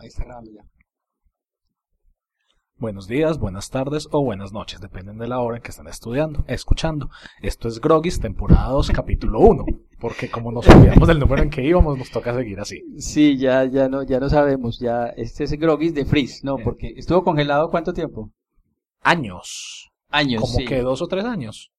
ahí está grabando ya. Buenos días, buenas tardes o buenas noches, dependen de la hora en que están estudiando, escuchando. Esto es Grogis, temporada 2, capítulo 1, porque como nos olvidamos del número en que íbamos, nos toca seguir así. Sí, ya, ya no, ya no sabemos, ya, este es Grogis de Freeze, no, porque estuvo congelado ¿cuánto tiempo? Años. Años, Como sí. que dos o tres años.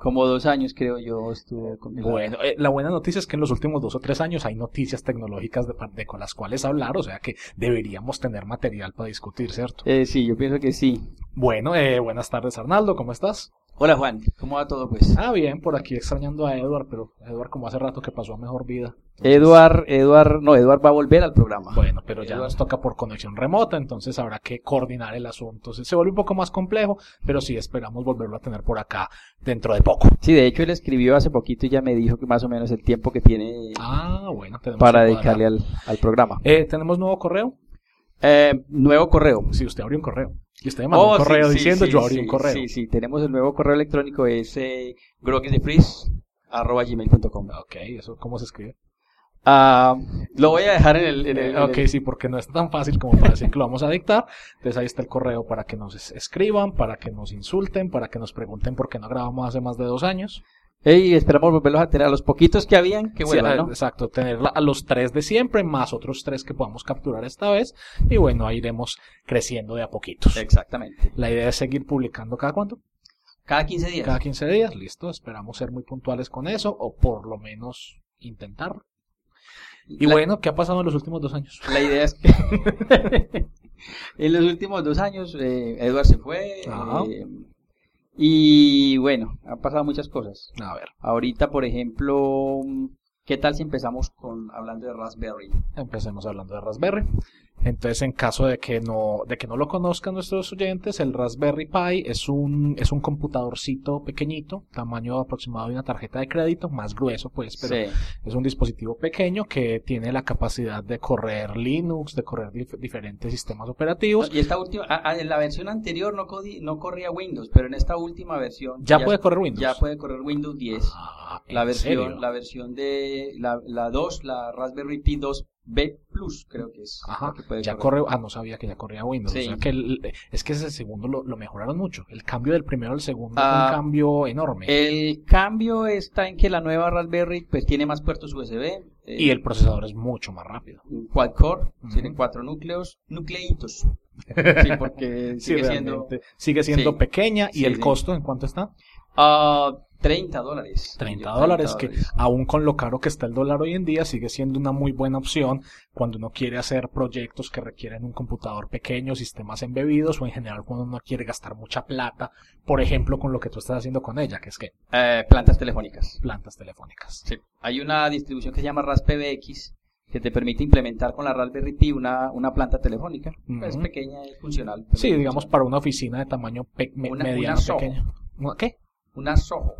Como dos años creo yo estuvo congelado. Bueno, eh, la buena noticia es que en los últimos dos o tres años hay noticias tecnológicas de, de con las cuales hablar, o sea que deberíamos tener material para discutir, ¿cierto? Eh, sí, yo pienso que sí. Bueno, eh, buenas tardes Arnaldo, ¿cómo estás? Hola Juan, ¿cómo va todo pues? Ah, bien, por aquí extrañando a Edward, pero Edward como hace rato que pasó a mejor vida. Eduard, Eduard, no, Eduard va a volver al programa. Bueno, pero ya Eduard. nos toca por conexión remota, entonces habrá que coordinar el asunto. Se se vuelve un poco más complejo, pero sí esperamos volverlo a tener por acá dentro de poco. Sí, de hecho él escribió hace poquito y ya me dijo que más o menos el tiempo que tiene Ah, bueno, para dedicarle al, al programa. Eh, ¿Tenemos nuevo correo? Eh, nuevo correo. Si usted abrió un correo. Y usted me mandó Oh, un correo sí, diciendo sí, yo abrí sí, un correo. Sí, sí, tenemos el nuevo correo electrónico, es eh, groguisdefreeze@gmail.com. Ok, ¿eso cómo se escribe? Ah, lo voy a dejar en el... en el- en ok, el- sí, porque no es tan fácil como para decir que lo vamos a dictar. Entonces ahí está el correo para que nos es- escriban, para que nos insulten, para que nos pregunten por qué no grabamos hace más de dos años. Ey, esperamos volverlos a tener a los poquitos que habían, que Sí, vuelvan, ah, ¿no? Exacto, tener a los tres de siempre, más otros tres que podamos capturar esta vez. Y bueno, ahí iremos creciendo de a poquitos. Exactamente. La idea es seguir publicando cada cuánto? Cada 15 días. Cada 15 días, listo. Esperamos ser muy puntuales con eso, o por lo menos intentar. Y La- bueno, ¿qué ha pasado en los últimos dos años? La idea es que en los últimos dos años eh, Edward se fue eh, y bueno, han pasado muchas cosas. A ver, Ahorita, por ejemplo, ¿qué tal si empezamos con hablando de Raspberry? empecemos hablando de Raspberry. Entonces, en caso de que no, de que no lo conozcan nuestros oyentes, el Raspberry Pi es un, es un computadorcito pequeñito, tamaño aproximado de una tarjeta de crédito, más grueso pues, pero Sí. es un dispositivo pequeño que tiene la capacidad de correr Linux, de correr dif- diferentes sistemas operativos. Y esta última, en la versión anterior no, no corría Windows, pero en esta última versión Ya puede correr Windows. Ya puede correr Windows 10. Ah, ¿en la versión, serio? la versión de la, la 2, la Raspberry Pi 2B Plus, creo que es. Ajá, que puede ya correr. corre, ah, no sabía que ya corría Windows. Sí. O sea que el- es que ese segundo lo, lo mejoraron mucho. El cambio del primero al segundo Ah, fue un cambio enorme. El cambio está en que la nueva Raspberry pues tiene más puertos USB. eh, y el procesador es mucho más rápido. quad core, Ujú. tiene cuatro núcleos, nucleitos. Sí, porque Sí, sigue siendo. Sigue siendo Sí. pequeña. ¿Y el costo en cuánto está? ah, 30 dólares. 30 dólares, que aún con lo caro que está el dólar hoy en día, sigue siendo una muy buena opción cuando uno quiere hacer proyectos que requieren un computador pequeño, sistemas embebidos o en general cuando uno quiere gastar mucha plata, por ejemplo, con lo que tú estás haciendo con ella, que es que Eh, plantas telefónicas. plantas telefónicas. Sí. Hay una distribución que se llama RaspBX que te permite implementar con la Raspberry Pi una, una planta telefónica. Es pequeña, es funcional. Sí, digamos para una oficina de tamaño pe- Una- mediano, una pequeño. ¿Una ¿Qué? Una Soho.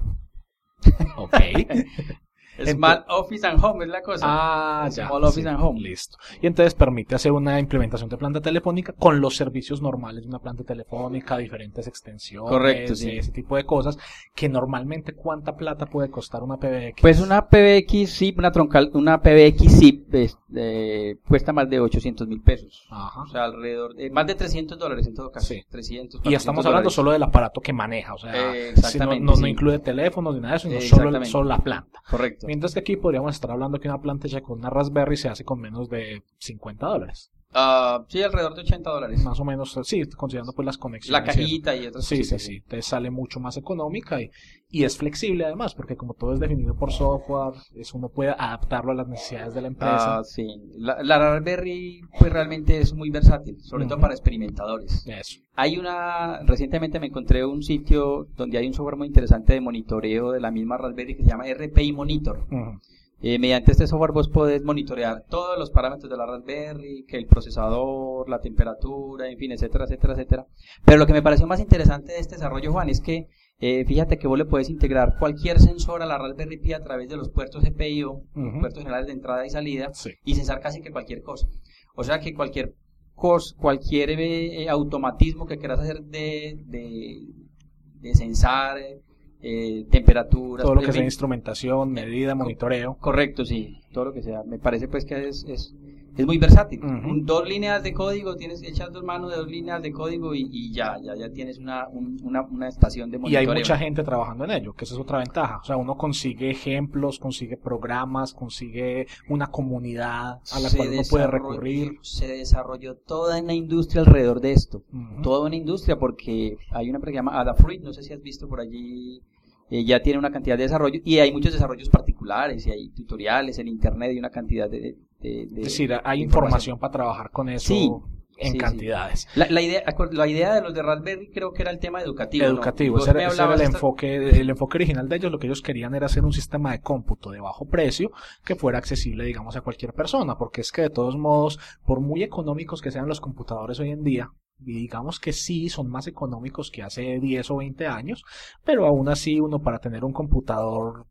Ok. Small Office and Home es la cosa. Ah, ya. Small Office sí, and Home. Listo. Y entonces permite hacer una implementación de planta telefónica con los servicios normales de una planta telefónica, diferentes extensiones, Correcto, sí. ese tipo de cosas, que normalmente cuánta plata puede costar una PBX. Pues una PBX SIP, una troncal, una PBX SIP es, eh, cuesta más de 800 mil pesos. Ajá. O sea, alrededor de más de 300 dólares en todo caso. Sí. 300, Y 400 estamos hablando dólares. solo del aparato que maneja, o sea, Eh, si no, exactamente, no, no incluye teléfonos ni nada de eso, sino Eh, solo, solo la planta. Correcto. Mientras que aquí podríamos estar hablando que una planta hecha con una Raspberry se hace con menos de 50 dólares. Ah, sí, alrededor de 80 dólares. Más o menos, sí, considerando pues las conexiones. La cajita y otras Sí, sí, cositas, sí. Entonces sale mucho más económica y, y es flexible además, porque como todo es definido por software, eso uno puede adaptarlo a las necesidades de la empresa. Ah, sí. La, la Raspberry pues realmente es muy versátil, sobre todo para experimentadores. Eso. Hay una, recientemente me encontré un sitio donde hay un software muy interesante de monitoreo de la misma Raspberry que se llama RPI Monitor. Ujú. Eh, mediante este software vos podés monitorear todos los parámetros de la Raspberry, que el procesador, la temperatura, en fin, etcétera, etcétera, etcétera. Pero lo que me pareció más interesante de este desarrollo, Juan, es que eh, fíjate que vos le puedes integrar cualquier sensor a la Raspberry Pi a través de los puertos GPIO, Ujú. puertos generales de entrada y salida, Sí. y censar casi que cualquier cosa. O sea que cualquier cos, cualquier eh, automatismo que quieras hacer de, de, de censar eh, temperaturas, Todo lo que sea fin, instrumentación, medida, monitoreo. Correcto, sí, todo lo que sea. Me parece pues que es, es, es muy versátil. Dos líneas de código, tienes echas dos manos de dos líneas de código y, y ya, ya, ya tienes una, un- una, una estación de Y monitoreo. hay mucha gente trabajando en ello, que esa es otra ventaja. O sea, uno consigue ejemplos, consigue programas, consigue una comunidad a la Se cual uno puede recurrir. Se desarrolló toda una industria alrededor de esto. Toda una industria porque hay una empresa que se llama Adafruit, no sé si has visto por allí, eh, ya tiene una cantidad de desarrollo y hay muchos desarrollos particulares y hay tutoriales en internet y una cantidad de... de- de- de- Es decir, hay información para trabajar con eso Sí, en sí, sí. cantidades. La, la idea, la idea de los de Raspberry creo que era el tema educativo. educativo. Ese era, ese era hablabas el esta- enfoque, el enfoque original de ellos. Lo que ellos querían era hacer un sistema de cómputo de bajo precio que fuera accesible, digamos, a cualquier persona. Porque es que de todos modos, por muy económicos que sean los computadores hoy en día, y digamos que sí, son más económicos que hace 10 o 20 años, pero aún así uno para tener un computador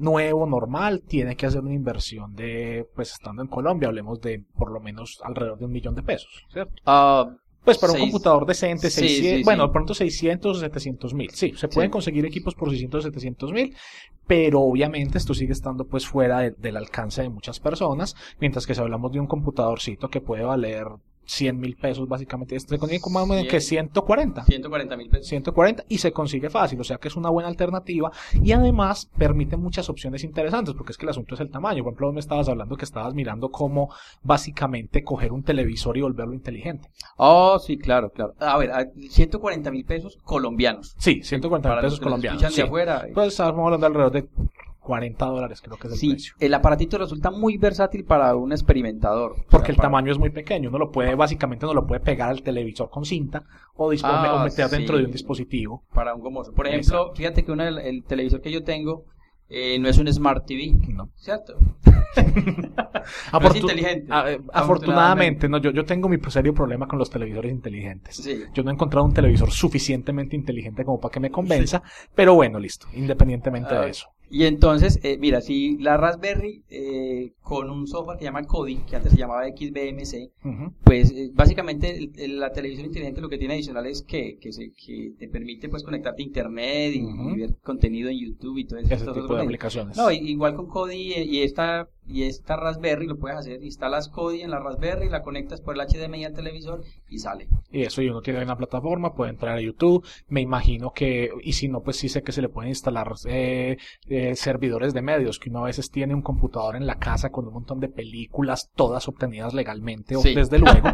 nuevo, normal, tiene que hacer una inversión de, pues estando en Colombia, hablemos de por lo menos alrededor de un millón de pesos, ¿cierto? Ah, Pues para un computador decente, Sí, 600, sí, bueno, sí. pronto 600 o 700 mil. Sí, se pueden conseguir equipos por 600 o 700 mil, pero obviamente esto sigue estando pues fuera de- del alcance de muchas personas, mientras que si hablamos de un computadorcito que puede valer 100 mil pesos básicamente, este consigue como más o menos que 140. 140 mil pesos. 140 y se consigue fácil, o sea que es una buena alternativa y además permite muchas opciones interesantes porque es que el asunto es el tamaño. Por ejemplo, me estabas hablando que estabas mirando cómo básicamente coger un televisor y volverlo inteligente. Oh, sí, claro, claro. A ver, a 140 mil pesos colombianos. Sí, 140 mil pesos colombianos. escuchan de sí. afuera. eh. Pues estamos hablando alrededor de 40 dólares, creo que es el Sí, precio. el aparatito resulta muy versátil para un experimentador. Porque el para- tamaño es muy pequeño, uno lo puede, básicamente uno lo puede pegar al televisor con cinta o, Ah, o meter dentro de un dispositivo. para un gomoso. Por ejemplo, fíjate que uno el televisor que yo tengo eh, no es un Smart TV, No. ¿cierto? Afortu- inteligente, a- eh, afortunadamente. afortunadamente, no, yo, yo tengo mi serio problema con los televisores inteligentes. Sí. Yo no he encontrado un televisor suficientemente inteligente como para que me convenza, pero bueno, listo, independientemente Ah, de eso. Y entonces, eh, mira, si la Raspberry eh, con un software que llama Kodi, que antes se llamaba XBMC, pues eh, básicamente el- el- la televisión inteligente lo que tiene adicional es que, que, se- que te permite pues conectarte a internet y, y ver contenido en YouTube y todo eso. Ese todo tipo de aplicaciones. No, igual con Kodi y esta y esta Raspberry lo puedes hacer, instalas Kodi en la Raspberry, la conectas por el HDMI al televisor y sale. Y eso, y uno tiene una plataforma, puede entrar a YouTube. Me imagino que, y si no, pues sí sé que se le pueden instalar eh, eh, servidores de medios, que uno a veces tiene un computador en la casa con un montón de películas, todas obtenidas legalmente, o desde luego.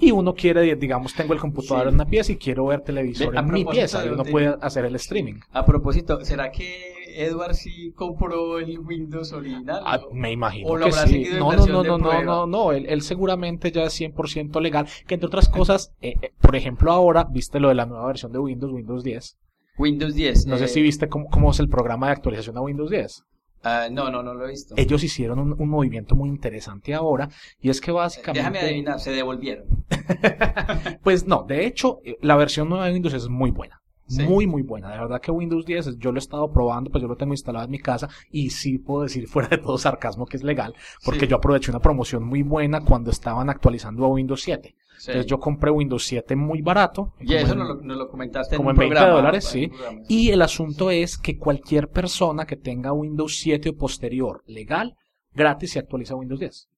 y uno quiere, digamos, tengo el computador Sí. en una pieza y quiero ver televisor Ve, a en mi pieza, y uno de- puede hacer el streaming. A propósito, ¿será que Edward sí compró el Windows original? Ah, ¿O- me imagino o lo que habrá sí. seguido en No, no, no, de no, no, no, no. Él, él seguramente ya es 100% legal. Que entre otras cosas, eh, eh, por ejemplo, ahora, viste lo de la nueva versión de Windows, Windows 10. Windows 10. No sé eh, si viste cómo, cómo es el programa de actualización a Windows 10. ah, no, no, no lo he visto. Ellos hicieron un, un movimiento muy interesante ahora y es que básicamente... Déjame adivinar, se devolvieron. Pues no, de hecho, eh, la versión nueva de Windows es muy buena. Sí. Muy, muy buena. De verdad que Windows 10, yo lo he estado probando, pues yo lo tengo instalado en mi casa y sí puedo decir fuera de todo sarcasmo que es legal, porque Sí. yo aproveché una promoción muy buena cuando estaban actualizando a Windows 7. Sí. Entonces yo compré Windows 7 muy barato. y eso nos lo, nos lo comentaste como en en un 20 programa. dólares, sí. programa. Y el asunto es que cualquier persona que tenga Windows 7 o posterior legal, gratis se actualiza a Windows 10.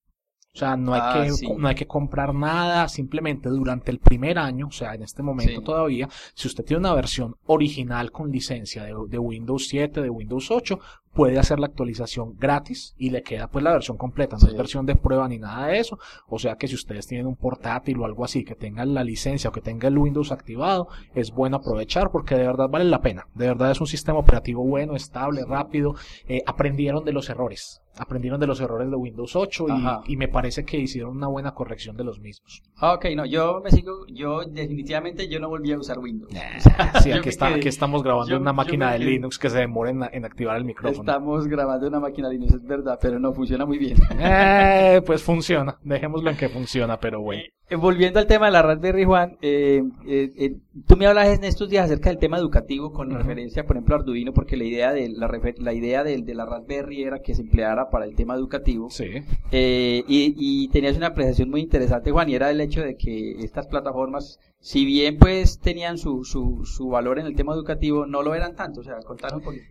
O sea, no hay, Ah, que, sí. no hay que comprar nada, simplemente durante el primer año, o sea, en este momento Sí. todavía, si usted tiene una versión original con licencia de, de Windows 7, de Windows 8, puede hacer la actualización gratis y le queda pues la versión completa, no Sí. es versión de prueba ni nada de eso. O sea que si ustedes tienen un portátil o algo así que tengan la licencia o que tenga el Windows activado, es bueno aprovechar porque de verdad vale la pena. De verdad es un sistema operativo bueno, estable, rápido. Eh, aprendieron de los errores. Aprendieron de los errores de Windows 8 Ajá. y, y me parece que hicieron una buena corrección de los mismos. Ah, ok, no, yo me sigo, yo definitivamente yo no volví a usar Windows. Sí, aquí, está, aquí estamos grabando yo- en una máquina de Linux que se demora en, en activar el micrófono. Estamos grabando una máquina Linux, es verdad, pero no funciona muy bien. Eh, pues funciona. Dejémoslo en que funciona, pero bueno. Eh, volviendo al tema de la Raspberry, Juan, eh, eh, eh, tú me hablas en estos días acerca del tema educativo con referencia, por ejemplo, a Arduino, porque la idea de la, la idea del- de, la Raspberry era que se empleara para el tema educativo. Sí. Eh, y, y tenías una apreciación muy interesante, Juan, y era el hecho de que estas plataformas, si bien pues tenían su, su, su valor en el tema educativo, no lo eran tanto. O sea, contanos un poquito.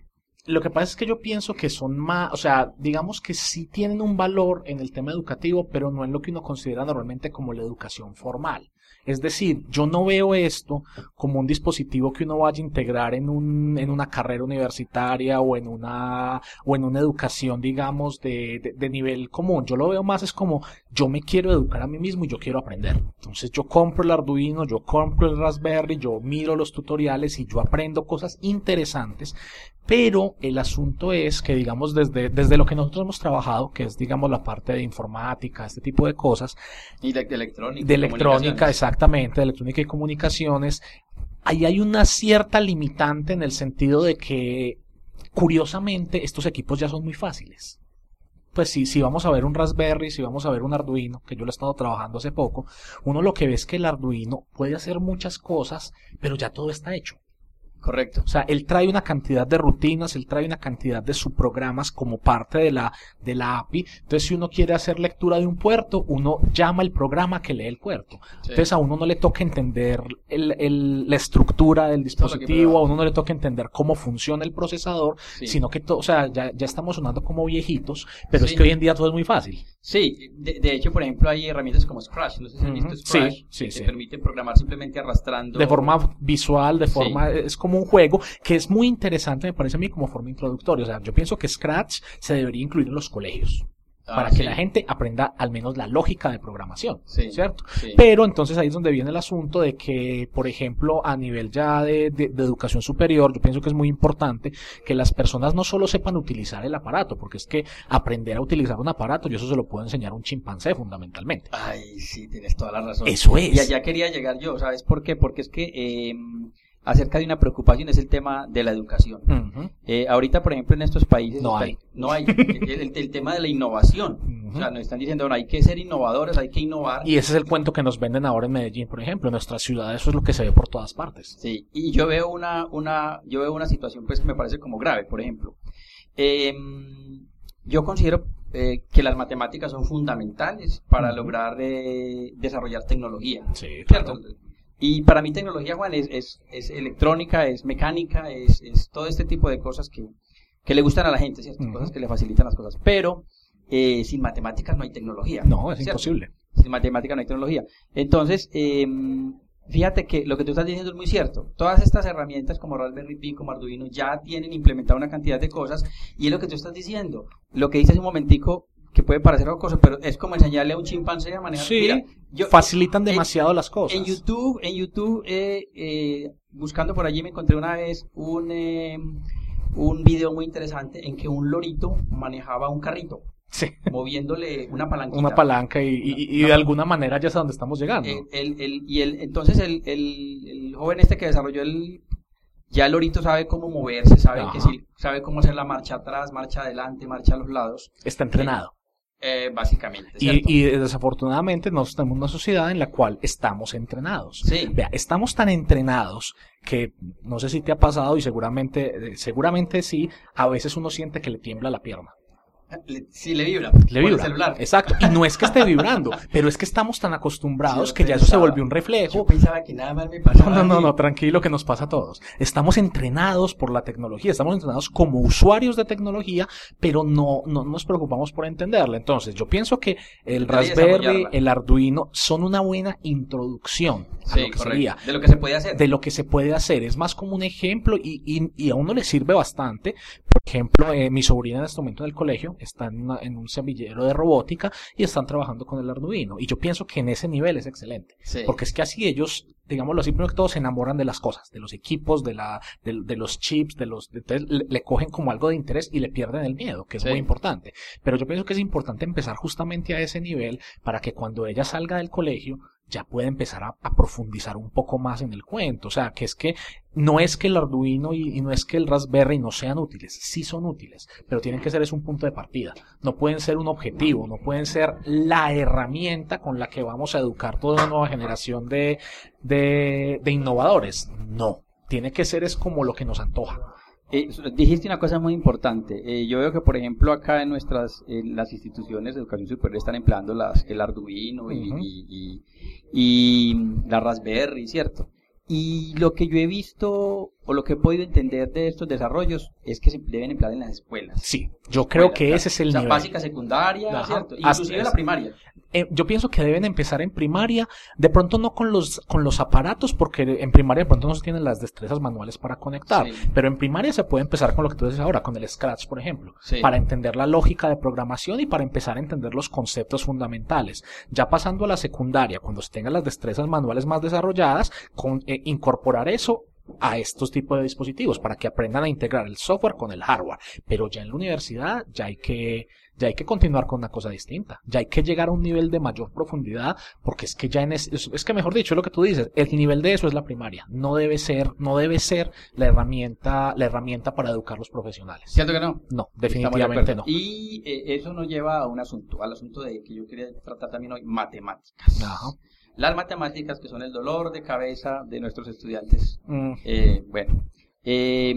Lo que pasa es que yo pienso que son más, o sea, digamos que sí tienen un valor en el tema educativo, pero no en lo que uno considera normalmente como la educación formal. Es decir, yo no veo esto como un dispositivo que uno vaya a integrar en, un, en una carrera universitaria o en una, o en una educación, digamos, de, de, de nivel común. Yo lo veo más es como yo me quiero educar a mí mismo y yo quiero aprender. Entonces yo compro el Arduino, yo compro el Raspberry, yo miro los tutoriales y yo aprendo cosas interesantes pero el asunto es que, digamos, desde, desde lo que nosotros hemos trabajado, que es, digamos, la parte de informática, este tipo de cosas. Y de, de electrónica. De electrónica, exactamente, de electrónica y comunicaciones. Ahí hay una cierta limitante en el sentido de que, curiosamente, estos equipos ya son muy fáciles. Pues sí, si vamos a ver un Raspberry, si vamos a ver un Arduino, que yo lo he estado trabajando hace poco, uno lo que ve es que el Arduino puede hacer muchas cosas, pero ya todo está hecho. Correcto. O sea, él trae una cantidad de rutinas, él trae una cantidad de subprogramas como parte de la, de la API. Entonces, si uno quiere hacer lectura de un puerto, uno llama el programa que lee el puerto. Sí. Entonces, a uno no le toca entender el, el, la estructura del dispositivo, a uno no le toca entender cómo funciona el procesador, sí. sino que, todo, o sea, ya, ya estamos sonando como viejitos, pero sí. es que hoy en día todo es muy fácil. Sí, de, de, hecho, por ejemplo, hay herramientas como Scratch, no sé si han visto Scratch, sí, que te permiten programar simplemente arrastrando. De forma visual, de forma, es como un juego que es muy interesante, me parece a mí, como forma introductoria. O sea, yo pienso que Scratch se debería incluir en los colegios. Ah, para que la gente aprenda al menos la lógica de programación, sí, ¿cierto? Sí. Pero entonces ahí es donde viene el asunto de que, por ejemplo, a nivel ya de, de, de, educación superior, yo pienso que es muy importante que las personas no solo sepan utilizar el aparato, porque es que aprender a utilizar un aparato, yo eso se lo puedo enseñar a un chimpancé fundamentalmente. Ay, sí, tienes toda la razón. Eso es. Y allá quería llegar yo, ¿sabes por qué? Porque es que... Eh, acerca de una preocupación es el tema de la educación. Uh -huh. eh, ahorita, por ejemplo, en estos países no hay, no hay el, tema de la innovación. Uh -huh. O sea, nos están diciendo, bueno, hay que ser innovadores, hay que innovar. Y ese es el cuento que nos venden ahora en Medellín, por ejemplo, en nuestra ciudad, eso es lo que se ve por todas partes. Sí, y yo veo una, una, yo veo una situación pues que me parece como grave, por ejemplo. Eh, yo considero eh, que las matemáticas son fundamentales para uh -huh. lograr eh, desarrollar tecnología. Sí, claro. ¿cierto? Y para mí tecnología, Juan, es, es, es electrónica, es mecánica, es, es, todo este tipo de cosas que, que le gustan a la gente, ¿cierto? Uh -huh. Cosas que le facilitan las cosas. Pero eh, sin matemáticas no hay tecnología. No, es ¿cierto? imposible. Sin matemáticas no hay tecnología. Entonces, eh, fíjate que lo que tú estás diciendo es muy cierto. Todas estas herramientas como Raspberry Pi, como Arduino, ya tienen implementada una cantidad de cosas y es lo que tú estás diciendo. Lo que dices un momentico, que puede parecer cosa, pero es como enseñarle a un chimpancé a manejar. Sí, Mira, yo, facilitan demasiado en, las cosas. En YouTube, en YouTube, eh, eh, buscando por allí me encontré una vez un, eh, un video muy interesante en que un lorito manejaba un carrito. Sí. moviéndole una palanquita. Una palanca y, y, y de alguna manera ya es a donde estamos llegando. El, el, el, y el, entonces el, el, joven este que desarrolló el ya el lorito sabe cómo moverse, sabe Ajá. que sí, sabe cómo hacer la marcha atrás, marcha adelante, marcha a los lados. Está entrenado. Eh, básicamente. Y, y, desafortunadamente nosotros tenemos una sociedad en la cual estamos entrenados. Sí. Vea, estamos tan entrenados que no sé si te ha pasado y seguramente, seguramente sí, a veces uno siente que le tiembla la pierna. Le, sí, le vibra. Le vibra. El celular. Exacto. Y no es que esté vibrando, pero es que estamos tan acostumbrados sí, que ya eso se volvió un reflejo. Yo pensaba que nada más me pasaba. No, no, no, no, tranquilo que nos pasa a todos. Estamos entrenados por la tecnología, estamos entrenados como usuarios de tecnología, pero no, no nos preocupamos por entenderla. Entonces, yo pienso que el Raspberry, el Arduino son una buena introducción a sí, lo que correcto. sería. De lo que se puede hacer. De lo que se puede hacer. Es más como un ejemplo y, y, y a uno le sirve bastante. Por ejemplo, eh, mi sobrina en este momento en el colegio está en, una, en, un semillero de robótica y están trabajando con el Arduino. Y yo pienso que en ese nivel es excelente. Sí. Porque es que así ellos, digámoslo así, primero que todo se enamoran de las cosas, de los equipos, de, la, de, de los chips, de los, de, le, le, cogen como algo de interés y le pierden el miedo, que es sí. muy importante. Pero yo pienso que es importante empezar justamente a ese nivel para que cuando ella salga del colegio ya puede empezar a, profundizar un poco más en el cuento. O sea, que es que no es que el Arduino y, y, no es que el Raspberry no sean útiles, sí son útiles, pero tienen que ser es un punto de partida. No pueden ser un objetivo, no pueden ser la herramienta con la que vamos a educar toda una nueva generación de, de, de innovadores. No, tiene que ser es como lo que nos antoja. Eh, dijiste una cosa muy importante. Eh, yo veo que, por ejemplo, acá en nuestras en las instituciones de educación superior están empleando las, el Arduino y, uh -huh. y, y, y, la Raspberry, ¿cierto? Y lo que yo he visto o lo que he podido entender de estos desarrollos es que se deben emplear en las escuelas. Sí, yo creo que ese es el o sea, nivel. básica, secundaria, Ajá. ¿cierto? Hasta- Inclusive la primaria. Eh, yo pienso que deben empezar en primaria, de pronto no con los, con los aparatos, porque en primaria de pronto no se tienen las destrezas manuales para conectar, Sí. pero en primaria se puede empezar con lo que tú dices ahora, con el Scratch, por ejemplo, Sí. para entender la lógica de programación y para empezar a entender los conceptos fundamentales. Ya pasando a la secundaria, cuando se tengan las destrezas manuales más desarrolladas, con, eh, incorporar eso a estos tipos de dispositivos para que aprendan a integrar el software con el hardware. Pero ya en la universidad ya hay que ya hay que continuar con una cosa distinta. Ya hay que llegar a un nivel de mayor profundidad, porque es que ya en es, es- es que mejor dicho, lo que tú dices, el nivel de eso es la primaria. No debe ser, no debe ser la herramienta, la herramienta para educar los profesionales. ¿Cierto que no? No, definitivamente no. Y eh, eso nos lleva a un asunto, al asunto de que yo quería tratar también hoy, matemáticas. Ajá. Las matemáticas que son el dolor de cabeza de nuestros estudiantes. Mm, Eh, bueno, eh,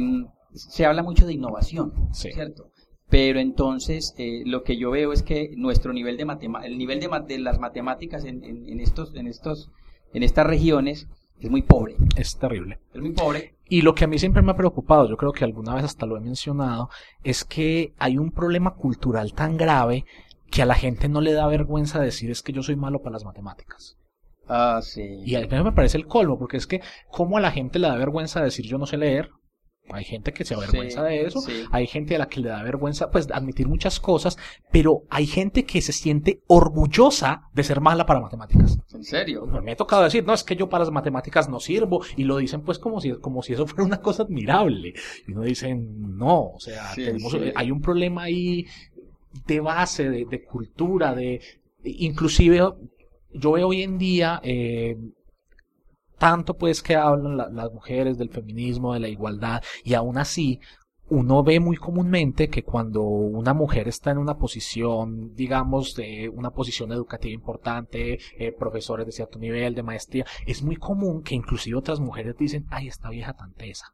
se habla mucho de innovación, Sí. ¿cierto? Pero entonces eh, lo que yo veo es que nuestro nivel de matema el nivel de, ma- de las matemáticas en, en- en estos, en estos, en estas regiones es muy pobre, es terrible. es muy pobre. Y lo que a mí siempre me ha preocupado, yo creo que alguna vez hasta lo he mencionado, es que hay un problema cultural tan grave que a la gente no le da vergüenza decir es que yo soy malo para las matemáticas. Ah, sí. Y a mí me parece el colmo, porque es que como a la gente le da vergüenza decir yo no sé leer, hay gente que se avergüenza Sí, de eso, sí. hay gente a la que le da vergüenza pues admitir muchas cosas, pero hay gente que se siente orgullosa de ser mala para matemáticas. ¿En serio? Me he tocado decir, no, es que yo para las matemáticas no sirvo, y lo dicen pues como si, como si eso fuera una cosa admirable. Y uno dice, no, o sea, Sí, tenemos, hay un problema ahí de base, de, de cultura, de, inclusive yo veo hoy en día, eh, tanto pues que hablan la- las mujeres del feminismo, de la igualdad, y aún así, uno ve muy comúnmente que cuando una mujer está en una posición, digamos, de una posición educativa importante, eh, profesores de cierto nivel, de maestría, es muy común que inclusive otras mujeres dicen, ay, esta vieja tan tesa.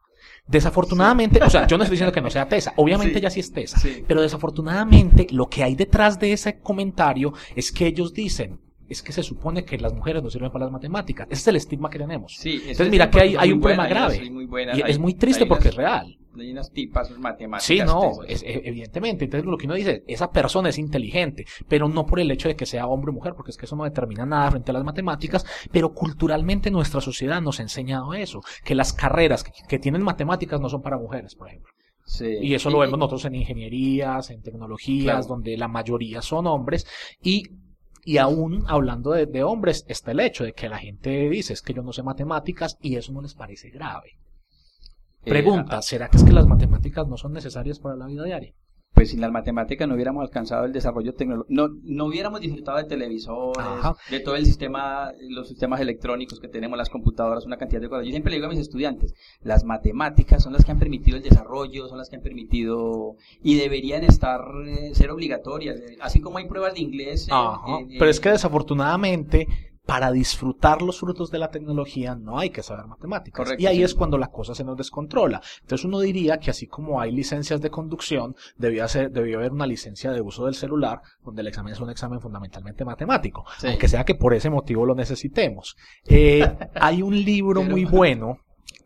Desafortunadamente, o sea, yo no estoy diciendo que no sea tesa, obviamente Sí. ella sí es tesa, Sí. pero desafortunadamente lo que hay detrás de ese comentario es que ellos dicen, es que se supone que las mujeres no sirven para las matemáticas. Ese es el estigma que tenemos. Sí, Entonces es mira que hay, hay un problema grave. muy y hay- es muy triste porque unas- es real. Hay unas tipas matemáticas. Sí, no, es- e- evidentemente. Entonces lo que uno dice, esa persona es inteligente, pero no por el hecho de que sea hombre o mujer, porque es que eso no determina nada frente a las matemáticas, pero culturalmente nuestra sociedad nos ha enseñado eso, que las carreras que, que tienen matemáticas no son para mujeres, por ejemplo. Sí. Y eso lo vemos nosotros en ingenierías, en tecnologías, Claro. donde la mayoría son hombres. Y, y aún hablando de, de hombres, está el hecho de que la gente dice es que yo no sé matemáticas y eso no les parece grave. Eh, Pregunta, ¿será que es que las matemáticas no son necesarias para la vida diaria? Pues sin las matemáticas no hubiéramos alcanzado el desarrollo tecnológico, no, no hubiéramos disfrutado de televisores, Ajá. de todo el sistema, los sistemas electrónicos que tenemos, las computadoras, una cantidad de cosas. Yo siempre le digo a mis estudiantes, las matemáticas son las que han permitido el desarrollo, son las que han permitido y deberían estar, eh, ser obligatorias, así como hay pruebas de inglés. Pero es que desafortunadamente, para disfrutar los frutos de la tecnología no hay que saber matemáticas. Correcto, y ahí sí. es cuando la cosa se nos descontrola. Entonces uno diría que así como hay licencias de conducción, debía, ser, debió haber una licencia de uso del celular, donde el examen es un examen fundamentalmente matemático. Sí. Aunque sea que por ese motivo lo necesitemos. Eh, hay un libro Pero- muy bueno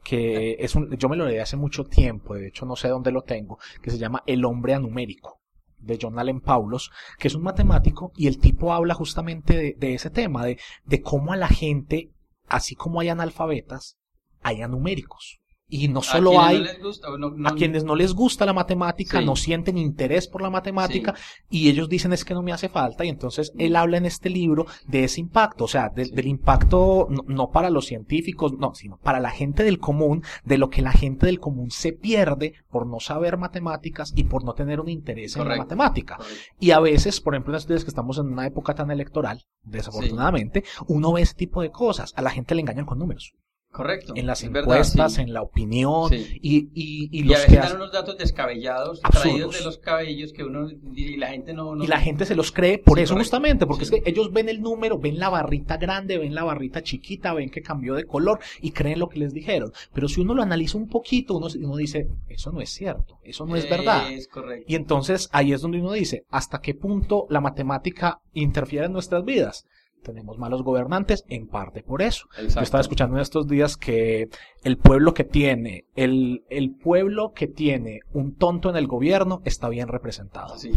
que es un, yo me lo leí hace mucho tiempo, de hecho no sé dónde lo tengo, que se llama El hombre anumérico de John Allen Paulos, que es un matemático y el tipo habla justamente de, ese tema, de, de cómo a la gente, así como hay analfabetas, hay anuméricos. Y no solo hay no les gusta o no- no- a quienes no les gusta la matemática, Sí. no sienten interés por la matemática y ellos dicen es que no me hace falta y entonces él habla en este libro de ese impacto, o sea, de- Sí. del impacto no, no para los científicos, no, sino para la gente del común, de lo que la gente del común se pierde por no saber matemáticas y por no tener un interés en la matemática. Correcto. Y a veces, por ejemplo, en días que estamos en una época tan electoral, desafortunadamente, uno ve ese tipo de cosas, a la gente le engañan con números, Correcto. en las es verdad, encuestas, sí. en la opinión Sí. y, y, y Y, los a que veces hacen- dan unos datos descabellados, Absurdos. traídos de los cabellos que uno y la gente no, no- Y la gente se los cree por Sí, eso correcto. justamente, porque es que ellos ven el número, ven la barrita grande, ven la barrita chiquita, ven que cambió de color y creen lo que les dijeron. Pero si uno lo analiza un poquito, uno, uno dice, eso no es cierto, eso no es verdad. Es correcto. Y entonces ahí es donde uno dice, ¿hasta qué punto la matemática interfiere en nuestras vidas? Tenemos malos gobernantes en parte por eso. Yo estaba escuchando en estos días que el pueblo que tiene, el, el pueblo que tiene un tonto en el gobierno está bien representado. Sí.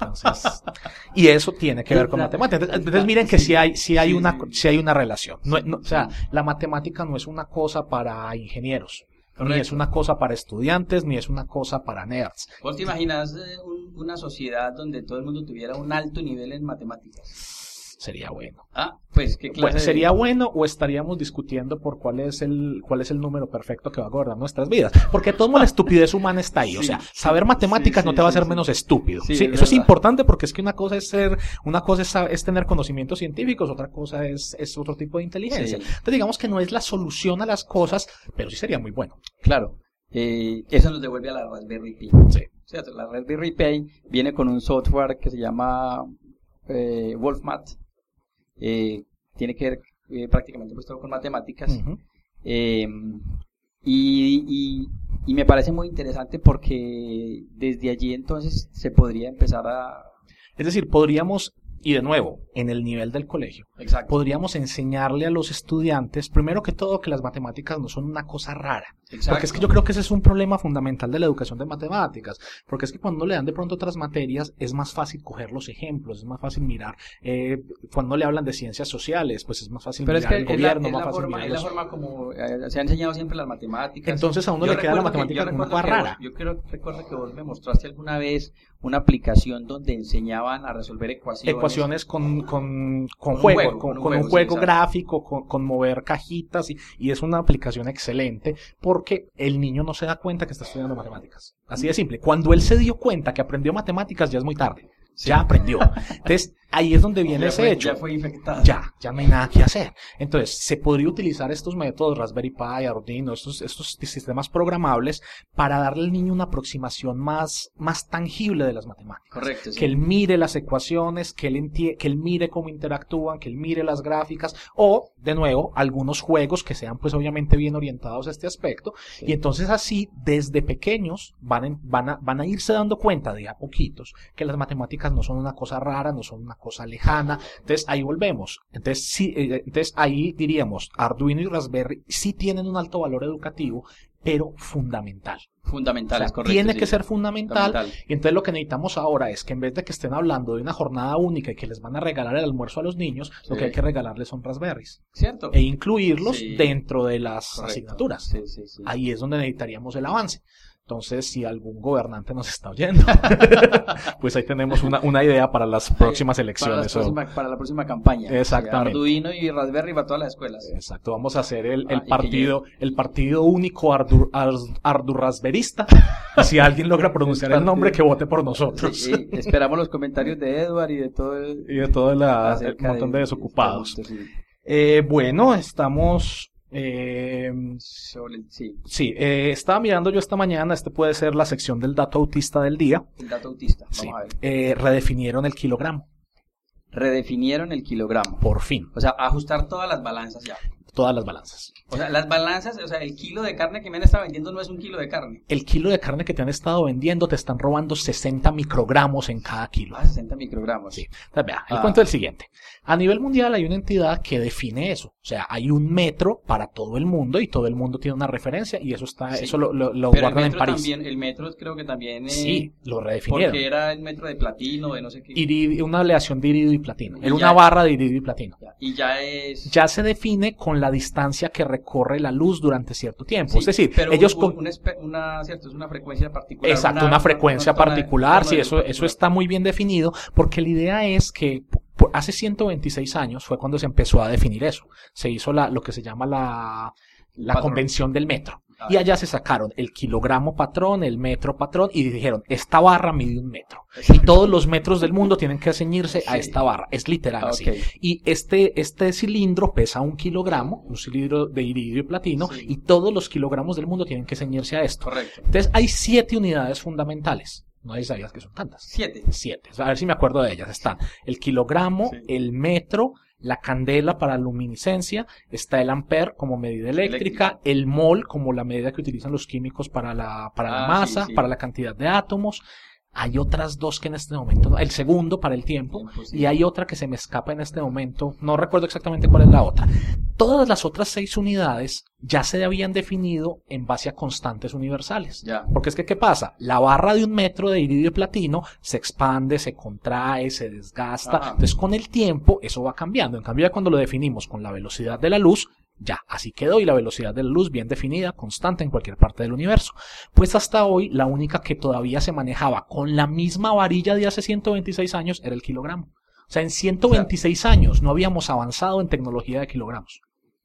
Entonces, y eso tiene que ver con matemáticas. Entonces, entonces miren que si hay, si hay Sí, una, sí. si hay una relación. No, no- o sea, Sí. la matemática no es una cosa para ingenieros, ni es una cosa para estudiantes, ni es una cosa para nerds. ¿Vos te imaginas eh, un- una sociedad donde todo el mundo tuviera un alto nivel en matemáticas? Sería bueno. Ah, pues qué clase Bueno, de- ¿Sería bueno o estaríamos discutiendo por cuál es el cuál es el número perfecto que va a gobernar nuestras vidas? Porque todo la estupidez humana está ahí. O sea, saber matemáticas sí, no te va a hacer menos estúpido. Sí, Sí, es eso es importante porque es que una cosa es ser, una cosa es, tener conocimientos científicos, otra cosa es, es otro tipo de inteligencia. Entonces digamos que no es la solución a las cosas, pero sí sería muy bueno. Claro, eh, eso nos devuelve a la Raspberry Pi. Sí. ¿Cierto? La Raspberry Pi viene con un software que se llama eh, WolfMath. Eh, tiene que ver eh, prácticamente pues todo con matemáticas. Eh, y, y- y me parece muy interesante porque desde allí entonces se podría empezar a... Es decir, podríamos, y de nuevo, en el nivel del colegio, Exacto. podríamos enseñarle a los estudiantes, primero que todo, que las matemáticas no son una cosa rara. exacto. Porque es que yo creo que ese es un problema fundamental de la educación de matemáticas. Porque es que cuando le dan de pronto otras materias, es más fácil coger los ejemplos, es más fácil mirar. eh, cuando le hablan de ciencias sociales, pues es más fácil Pero es mirar que el es la, gobierno, es más la fácil forma, mirar es la forma como eh, se ha enseñado siempre las matemáticas. Entonces a uno Yo le queda la que- matemática como una cosa rara. vos- yo creo, recuerdo que vos me mostraste alguna vez una aplicación donde enseñaban a resolver ecuaciones. Ecuaciones con, con, con juego, con, un juego, sí, gráfico, con, con mover cajitas, y, y es una aplicación excelente porque el niño no se da cuenta que está estudiando matemáticas. Así de simple. Cuando él se dio cuenta que aprendió matemáticas, ya es muy tarde. Sí. Ya aprendió. Entonces, ahí es donde viene Ya ese fue- hecho. Ya fue infectado. ya, ya no hay nada que hacer. Entonces, se podría utilizar estos métodos, Raspberry Pi, Arduino, estos, estos sistemas programables, para darle al niño una aproximación más, más tangible de las matemáticas. Correcto. sí. Que él mire las ecuaciones, que él, entie- que él mire cómo interactúan, que él mire las gráficas, o, de nuevo, algunos juegos que sean, pues, obviamente bien orientados a este aspecto. Sí. Y entonces así, desde pequeños, van, en- van, a, van a irse dando cuenta de a poquitos que las matemáticas no son una cosa rara, no son una cosa lejana. Entonces ahí volvemos. Entonces, sí, eh, entonces ahí diríamos, Arduino y Raspberry sí tienen un alto valor educativo, pero fundamental. Fundamental, O sea, es correcto. tiene sí. que ser fundamental. Fundamental. Y entonces lo que necesitamos ahora es que en vez de que estén hablando de una jornada única y que les van a regalar el almuerzo a los niños, lo que hay que regalarles son Raspberries. ¿Cierto? E incluirlos Sí. dentro de las Correcto. asignaturas. Ahí es donde necesitaríamos el avance. Entonces, si algún gobernante nos está oyendo, pues ahí tenemos una, una idea para las próximas para, elecciones. o- próxima, para la próxima campaña. Exactamente. Arduino y Raspberry para todas las escuelas. Exacto, vamos a hacer el, el Ah, que partido, el partido único ardur, ars- ardurrasberista. Y si alguien logra pronunciar el, El nombre, que vote por nosotros. Sí, esperamos los comentarios de Edward y de todo el, Y de todo la- el montón de desocupados. este sí. Eh, bueno, estamos... eh, sí, eh, estaba mirando yo esta mañana, este puede ser la sección del dato autista del día. el dato autista. Vamos Sí, a ver. eh, redefinieron el kilogramo, Redefinieron el kilogramo. por fin, O sea, ajustar todas las balanzas ya. Todas las balanzas. O sea, las balanzas, o sea, el kilo de carne que me han estado vendiendo no es un kilo de carne. El kilo de carne que te han estado vendiendo te están robando 60 microgramos en cada kilo. Ah, 60 microgramos. Sí. Entonces, vea, el Ah. cuento es el siguiente. A nivel mundial hay una entidad que define eso. O sea, hay un metro para todo el mundo y todo el mundo tiene una referencia y eso está, Sí. eso lo, lo- lo Pero el guardan en metro París. también, el metro creo que también eh, Sí, lo redefinieron. porque era el metro de platino, de no sé qué. Iridio- una aleación de iridio y platino. Y Era una barra de iridio y platino. Ya, Y ya es... Ya se define con la distancia que recorre la luz durante cierto tiempo. Sí, es decir, pero ellos un- con- un- una, una, cierto, es una frecuencia particular. Exacto, una, frecuencia una particular, sí, eso, eso está muy bien definido, porque la idea es que por- hace 126 años fue cuando se empezó a definir eso. Se hizo la, lo que se llama la, la Patrón. convención del metro. Y allá se sacaron el kilogramo patrón, el metro patrón, y dijeron, esta barra mide un metro. Y todos los metros del mundo tienen que ceñirse a esta barra. Es literal así. Y este, este cilindro pesa un kilogramo, un cilindro de iridio y platino, Sí. y todos los kilogramos del mundo tienen que ceñirse a esto. Correcto. Entonces hay siete unidades fundamentales. No hay sabías que son tantas. Siete. Siete. A ver si me acuerdo de ellas. Están el kilogramo, Sí. el metro, la candela para luminiscencia, está el ampere como medida eléctrica, Eléctrica. el mol como la medida que utilizan los químicos para la, para la Ah, masa, sí, sí. para la cantidad de átomos, Hay otras dos que en este momento, el segundo para el tiempo, y hay otra que se me escapa en este momento, no recuerdo exactamente cuál es la otra. Todas las otras seis unidades ya se habían definido en base a constantes universales. Ya. Porque es que, ¿qué pasa? La barra de un metro de iridio y platino se expande, se contrae, se desgasta. Ajá. Entonces, con el tiempo, eso va cambiando. En cambio, ya cuando lo definimos con la velocidad de la luz, ya, así quedó y la velocidad de la luz bien definida, constante en cualquier parte del universo. Pues hasta hoy, la única que todavía se manejaba con la misma varilla de hace 126 años era el kilogramo. O sea, en 126 años no habíamos avanzado en tecnología de kilogramos.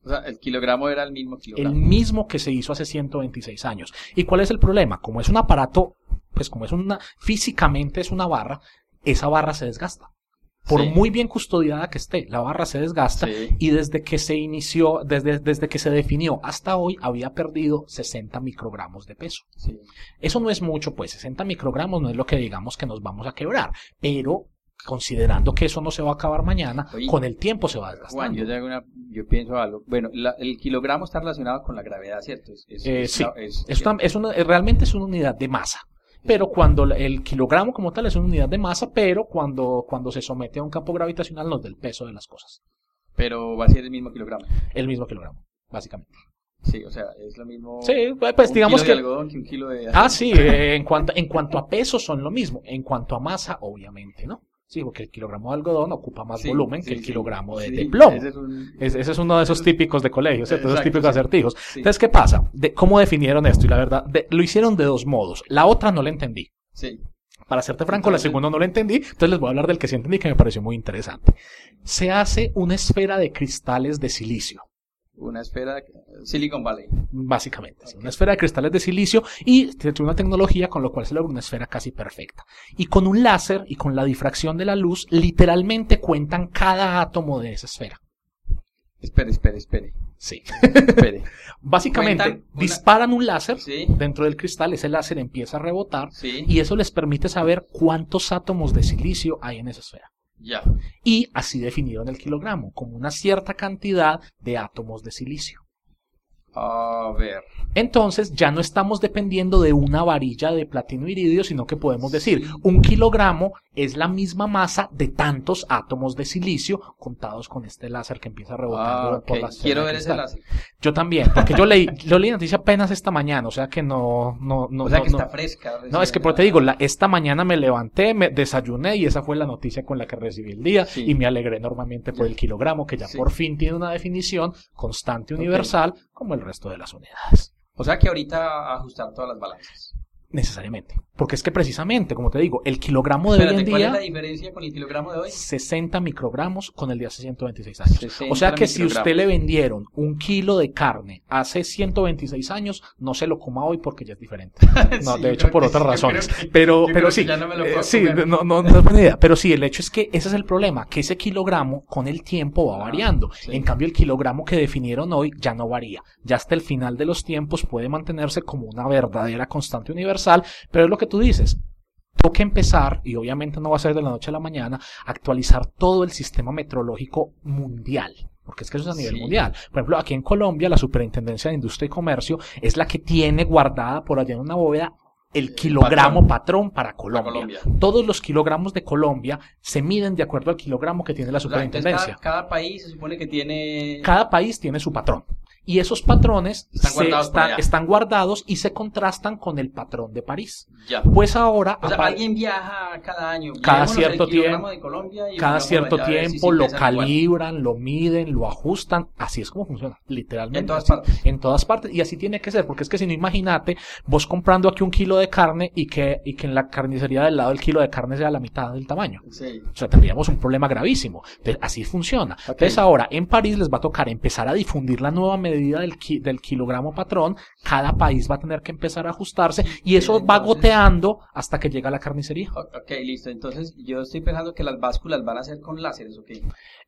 O sea, el kilogramo era el mismo El kilogramo. mismo que se hizo hace 126 años. ¿Y cuál es el problema? Como es un aparato, pues como es una, físicamente es una barra, esa barra se desgasta. Por Sí. muy bien custodiada que esté, la barra se desgasta Sí. y desde que se inició, desde, desde que se definió hasta hoy, había perdido 60 microgramos de peso. Sí. Eso no es mucho, pues 60 microgramos no es lo que digamos que nos vamos a quebrar, pero considerando que eso no se va a acabar mañana, Oye, con el tiempo se va Juan, desgastando. yo, te hago una- yo pienso algo. Bueno, la- el kilogramo está relacionado con la gravedad, ¿cierto? Es, es- Eh, es- sí, es- Es una- es una- eh, realmente es una unidad de masa. Pero cuando el kilogramo como tal es una unidad de masa, pero cuando, cuando se somete a un campo gravitacional nos da el peso de las cosas. Pero va a ser el mismo kilogramo. El mismo kilogramo, básicamente. Sí, o sea, es lo mismo. Sí, pues un digamos kilo que... de algodón que un kilo de. Ah, sí, en cuanto, en cuanto a peso son lo mismo. En cuanto a masa, obviamente, ¿no? Sí, porque el kilogramo de algodón ocupa más Sí, volumen sí, que el kilogramo de, de plomo. ese es un- Es- ese es uno de esos típicos de colegio, ¿cierto? Esos típicos acertijos. Entonces, ¿qué pasa? De, ¿Cómo definieron esto? Y la verdad, de- lo hicieron de dos modos. La otra no la entendí. Sí. Para serte franco, la segunda no la entendí, entonces les voy a hablar del que sí entendí que me pareció muy interesante. Se hace una esfera de cristales de silicio, Una esfera. Silicon Valley. básicamente. ¿sí? Una esfera de cristales de silicio y tiene una tecnología con lo cual se logra una esfera casi perfecta. Y con un láser y con la difracción de la luz, literalmente cuentan cada átomo de esa esfera. Espere, espere, espere. Sí. Espere. Básicamente, una- disparan un láser Sí. dentro del cristal, ese láser empieza a rebotar Sí. y eso les permite saber cuántos átomos de silicio hay en esa esfera. Ya. y así definieron el kilogramo, como una cierta cantidad de átomos de silicio. A ver. Entonces ya no estamos dependiendo de una varilla de platino iridio, sino que podemos decir un kilogramo es la misma masa de tantos átomos de silicio contados con este láser que empieza rebotando Ah, por ok. la esfera Quiero ver ese láser. Yo también, porque yo leí, yo leí la noticia apenas esta mañana, o sea que no, no, no, o sea no- que no- está fresca. no, es que por te digo, la, esta mañana me levanté, me desayuné y esa fue la noticia con la que recibí el día Sí. y me alegré enormemente por el kilogramo que ya Sí. por fin tiene una definición constante universal como el resto de las unidades. O sea que ahorita ajustar todas las balanzas. Necesariamente. Porque es que precisamente, como te digo, el kilogramo de hoy en ¿cuál es la día, diferencia con el kilogramo de hoy? 60 microgramos con el de hace 126 años. 60 O sea que si usted le vendieron un kilo de carne hace 126 años, no se lo coma hoy porque ya es diferente. No, Sí, de hecho por otras razones. que- pero pero sí, ya no me lo eh, sí, no, no, no es buena idea. Pero sí, el hecho es que ese es el problema, que ese kilogramo con el tiempo va Ah, variando. sí. En cambio, el kilogramo que definieron hoy ya no varía. Ya hasta el final de los tiempos puede mantenerse como una verdadera constante universal, pero es lo que tú dices. Toca empezar, y obviamente no va a ser de la noche a la mañana, actualizar todo el sistema meteorológico mundial. Porque es que eso es a nivel Sí. mundial. Por ejemplo, aquí en Colombia, la Superintendencia de Industria y Comercio es la que tiene guardada por allá en una bóveda el kilogramo patrón, para, Colombia. Colombia. Todos los kilogramos de Colombia se miden de acuerdo al kilogramo que tiene la O sea, entonces superintendencia. cada, cada país se supone que tiene. Cada país tiene su patrón. Y esos patrones Están guardados están, guardados y se contrastan con el patrón de París. Ya. Pues ahora, O sea, apa- alguien viaja cada año. Cada cierto tiempo- de Colombia y cada cierto allá si tiempo lo igual. calibran, lo miden, lo ajustan. Así es como funciona, literalmente. En todas así. partes. En todas partes. Y así tiene que ser, porque es que si no, imagínate vos comprando aquí un kilo de carne y que, y que en la carnicería del lado el kilo de carne sea la mitad del tamaño. Sí. O sea, tendríamos un problema gravísimo. Entonces, así funciona. Entonces, ahora en París les va a tocar empezar a difundir la nueva medida del, ki- del kilogramo patrón. Cada país va a tener que empezar a ajustarse y eso va goteando hasta que llega a la carnicería. Ok, listo. Entonces, yo estoy pensando que las básculas van a ser con láseres, ¿ok?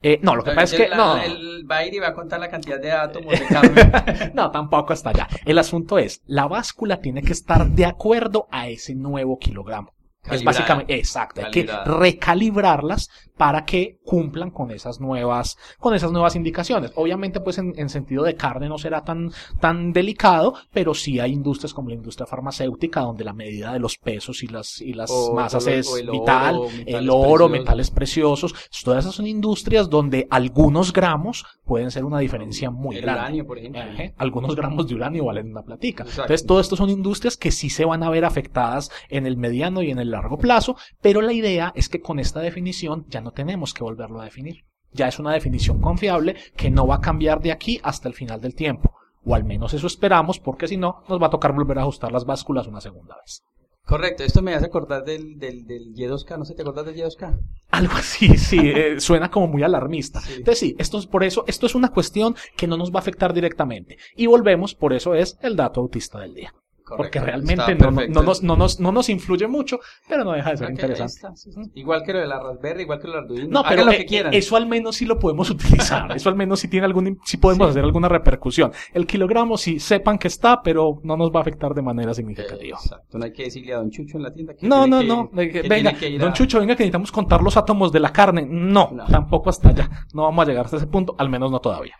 Eh, no, lo que pasa es que. La- No, El va a ir y va a contar la cantidad de átomos de carne. no, tampoco hasta allá. El asunto es, la báscula tiene que estar de acuerdo a ese nuevo kilogramo. Es básicamente, exacto, hay que recalibrarlas para que cumplan con esas nuevas, con esas nuevas indicaciones. Obviamente, pues en, en, sentido de carne no será tan, tan delicado, pero sí hay industrias como la industria farmacéutica donde la medida de los pesos y las, y las masas es vital, el oro, metales preciosos. Todas esas son industrias donde algunos gramos pueden ser una diferencia muy grande. Uranio, por ejemplo. algunos gramos de uranio valen una platica. Entonces, todo esto son industrias que sí se van a ver afectadas en el mediano y en el largo plazo, pero la idea es que con esta definición ya no tenemos que volverlo a definir. Ya es una definición confiable que no va a cambiar de aquí hasta el final del tiempo. O al menos eso esperamos, porque si no, nos va a tocar volver a ajustar las básculas una segunda vez. Correcto, esto me hace acordar del, del, del Y2K, no sé, ¿te acordás del Y2K? Algo así, sí, eh, suena como muy alarmista. Entonces sí, esto es por eso, esto es una cuestión que no nos va a afectar directamente. Y volvemos, por eso es el dato autista del día porque realmente no, no, nos, no, nos, no nos influye mucho, pero no deja de ser interesante. Igual que lo de la Raspberry, igual que lo de Arduino. No, pero lo que quieran. eso al menos sí lo podemos utilizar. eso al menos sí tiene algún, sí podemos hacer alguna repercusión. El kilogramo sí sepan que está, pero no nos va a afectar de manera significativa. Exacto. No hay que decirle a Don Chucho en la tienda que No, no, no. venga, Don Chucho, venga que necesitamos contar los átomos de la carne. no, tampoco hasta allá. No vamos a llegar hasta ese punto, al menos no todavía.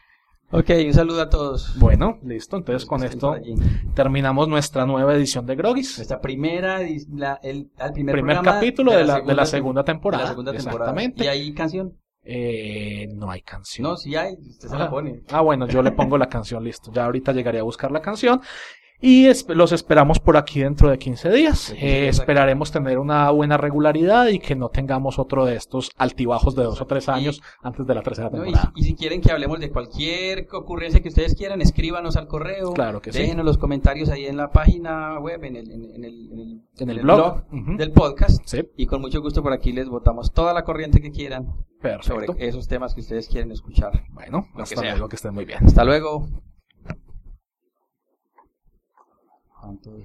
Ok, un saludo a todos. Bueno, listo. Entonces con esto terminamos nuestra nueva edición de Grogis. Nuestra primera, la, el, primer, primer capítulo de la, de la, segunda, temporada. De la segunda temporada. Exactamente. ¿Y hay canción? Eh, no hay canción. No, sí hay, usted se la pone. Ah, bueno, yo le pongo la canción, listo. Ya ahorita llegaré a buscar la canción. Y los esperamos por aquí dentro de 15 días. Eh, esperaremos tener una buena regularidad y que no tengamos otro de estos altibajos de dos o tres años antes de la tercera temporada. y, si quieren que hablemos de cualquier ocurrencia que ustedes quieran, escríbanos al correo. Claro que Déjenos los comentarios ahí en la página web, en el, en, el, en el, blog, del podcast. Y con mucho gusto por aquí les votamos toda la corriente que quieran sobre esos temas que ustedes quieren escuchar. Bueno, hasta luego, que estén muy bien. Hasta luego. Entonces,